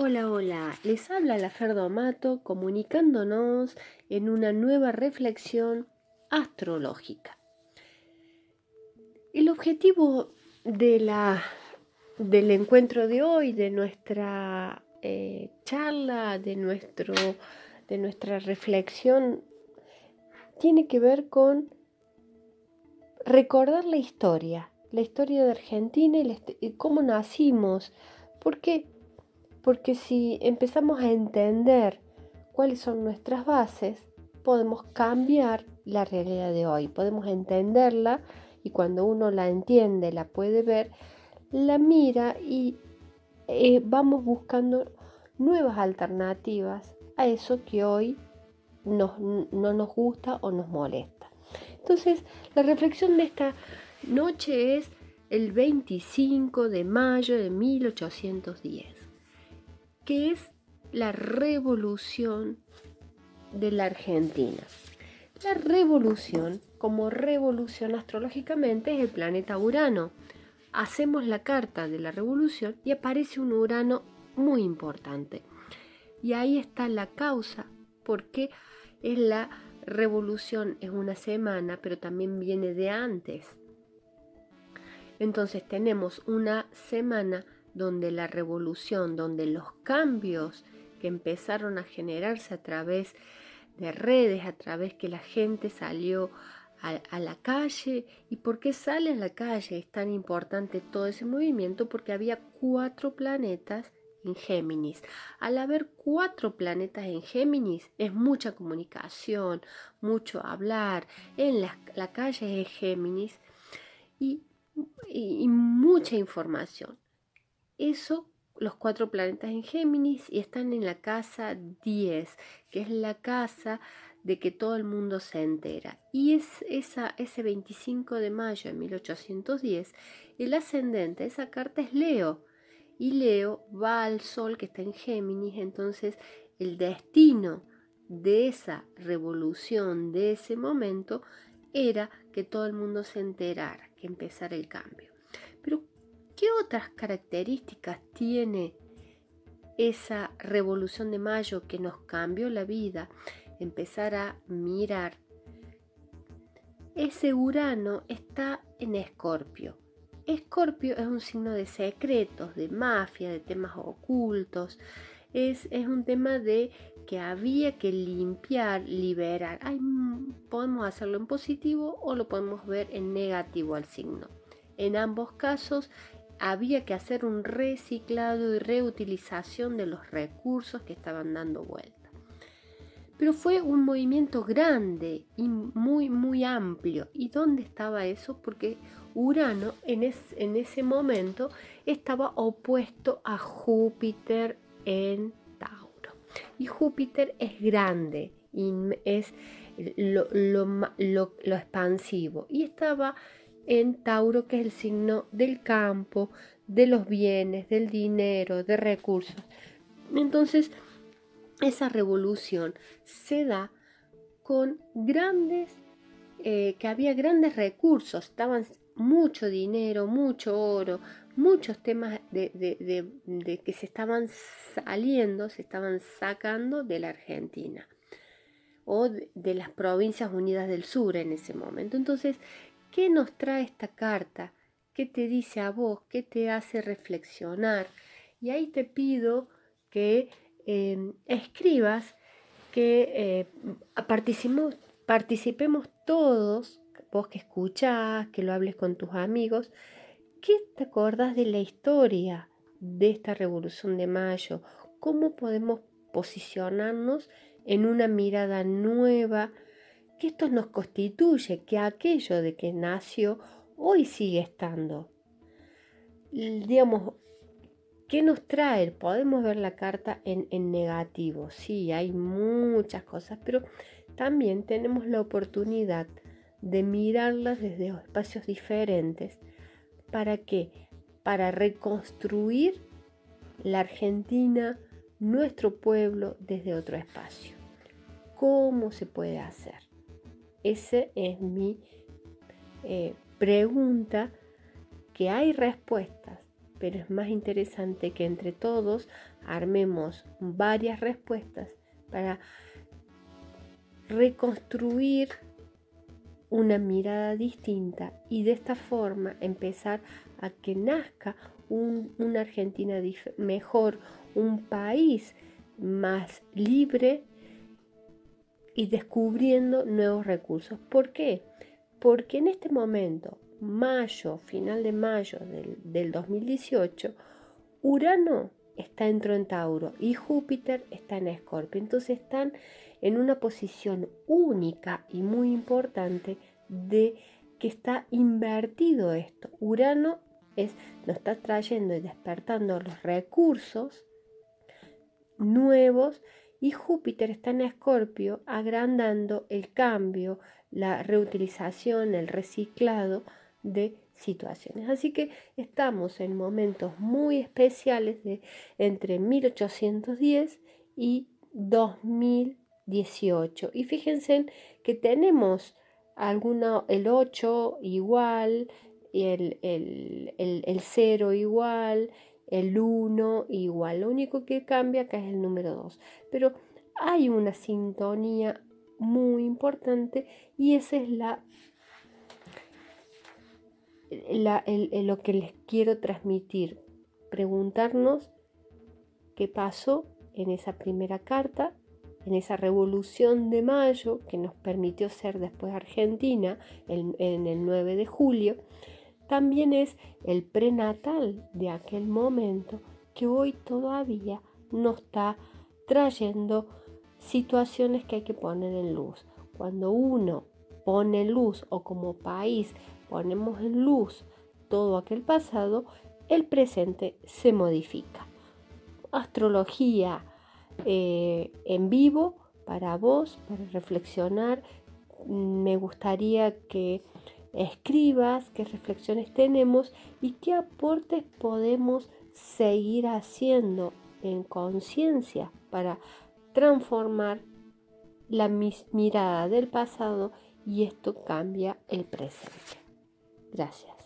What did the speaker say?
Hola, hola, les habla la Ferdomato comunicándonos en una nueva reflexión astrológica. El objetivo de la, del encuentro de hoy, de nuestra eh, charla, de, nuestro, de nuestra reflexión, tiene que ver con recordar la historia, la historia de Argentina y, y cómo nacimos, porque porque si empezamos a entender cuáles son nuestras bases, podemos cambiar la realidad de hoy, podemos entenderla y cuando uno la entiende, la puede ver, la mira y eh, vamos buscando nuevas alternativas a eso que hoy no nos gusta o nos molesta. Entonces, la reflexión de esta noche es el 25 de mayo de 1810 que es la revolución de la Argentina. La revolución, como revolución astrológicamente, es el planeta Urano. Hacemos la carta de la revolución y aparece un Urano muy importante. Y ahí está la causa, porque es la revolución, es una semana, pero también viene de antes. Entonces tenemos una semana donde la revolución, donde los cambios que empezaron a generarse a través de redes, a través que la gente salió a, la calle. ¿Y por qué sale a la calle? Es tan importante todo ese movimiento porque había cuatro planetas en Géminis. Al haber cuatro planetas en Géminis es mucha comunicación, mucho hablar. En la, calle es Géminis y mucha información. Eso, los cuatro planetas en Géminis y están en la casa 10, que es la casa de que todo el mundo se entera. Y es esa, ese 25 de mayo de 1810, el ascendente de esa carta es Leo. Y Leo va al Sol que está en Géminis, entonces el destino de esa revolución, de ese momento, era que todo el mundo se enterara, que empezara el cambio. ¿Qué otras características tiene esa revolución de mayo que nos cambió la vida? Empezar a mirar. Ese Urano está en Escorpio. Escorpio es un signo de secretos, de mafia, de temas ocultos. Es, es, un tema de que había que limpiar, liberar. podemos hacerlo en positivo o lo podemos ver en negativo al signo. En ambos casos había que hacer un reciclado y reutilización de los recursos que estaban dando vuelta. Pero fue un movimiento grande y muy, muy amplio. ¿Y dónde estaba eso? Porque Urano en, en ese momento estaba opuesto a Júpiter en Tauro. Y Júpiter es grande y es lo, lo expansivo. Y estaba en Tauro, que es el signo del campo, de los bienes, del dinero, de recursos. Entonces, esa revolución se da con grandes, eh, que había grandes recursos, estaban mucho dinero, mucho oro, muchos temas de, de, que se estaban saliendo, se estaban sacando de la Argentina o de las provincias unidas del sur en ese momento. Entonces, ¿Qué nos trae esta carta? ¿Qué te dice a vos? ¿Qué te hace reflexionar? Y ahí te pido que em, escribas, que eh, participemos, participemos todos, vos que escuchás, que lo hables con tus amigos. ¿Qué te acordás de la historia de esta revolución de mayo? ¿Cómo podemos posicionarnos en una mirada nueva? Que esto nos constituye, que aquello de que nació hoy sigue estando. Digamos, ¿qué nos trae? Podemos ver la carta en, en negativo, sí, hay muchas cosas, pero también tenemos la oportunidad de mirarlas desde espacios diferentes. ¿Para qué? Para reconstruir la Argentina, nuestro pueblo, desde otro espacio. ¿Cómo se puede hacer? Esa es mi eh, pregunta, que hay respuestas, pero es más interesante que entre todos armemos varias respuestas para reconstruir una mirada distinta y de esta forma empezar a que nazca una Argentina mejor, un país más libre y descubriendo nuevos recursos. ¿Por qué? Porque en este momento, mayo, final de mayo del, 2018, Urano está en Tauro y Júpiter está en Escorpio. Entonces están en una posición única y muy importante de que está invertido esto. Urano es, nos está trayendo y despertando los recursos nuevos y Júpiter está en Escorpio agrandando el cambio, la reutilización, el reciclado de situaciones. Así que estamos en momentos muy especiales de entre 1810 y 2018. Y fíjense que tenemos alguna, el 8 igual, el, el, el, el 0 igual, el 1 igual. Lo único que cambia acá es el número 2. Pero hay una sintonía muy importante y esa es la, lo que les quiero transmitir. Preguntarnos qué pasó en esa primera carta, en esa revolución de mayo que nos permitió ser después Argentina en, en el 9 de julio también es el prenatal de aquel momento que hoy todavía nos está trayendo situaciones que hay que poner en luz. Cuando uno pone luz o como país ponemos en luz todo aquel pasado, el presente se modifica. Astrología eh, en vivo para vos, para reflexionar. Me gustaría que escribas, qué reflexiones tenemos y qué aportes podemos seguir haciendo en conciencia para transformar la mirada del pasado y esto cambia el presente. Gracias.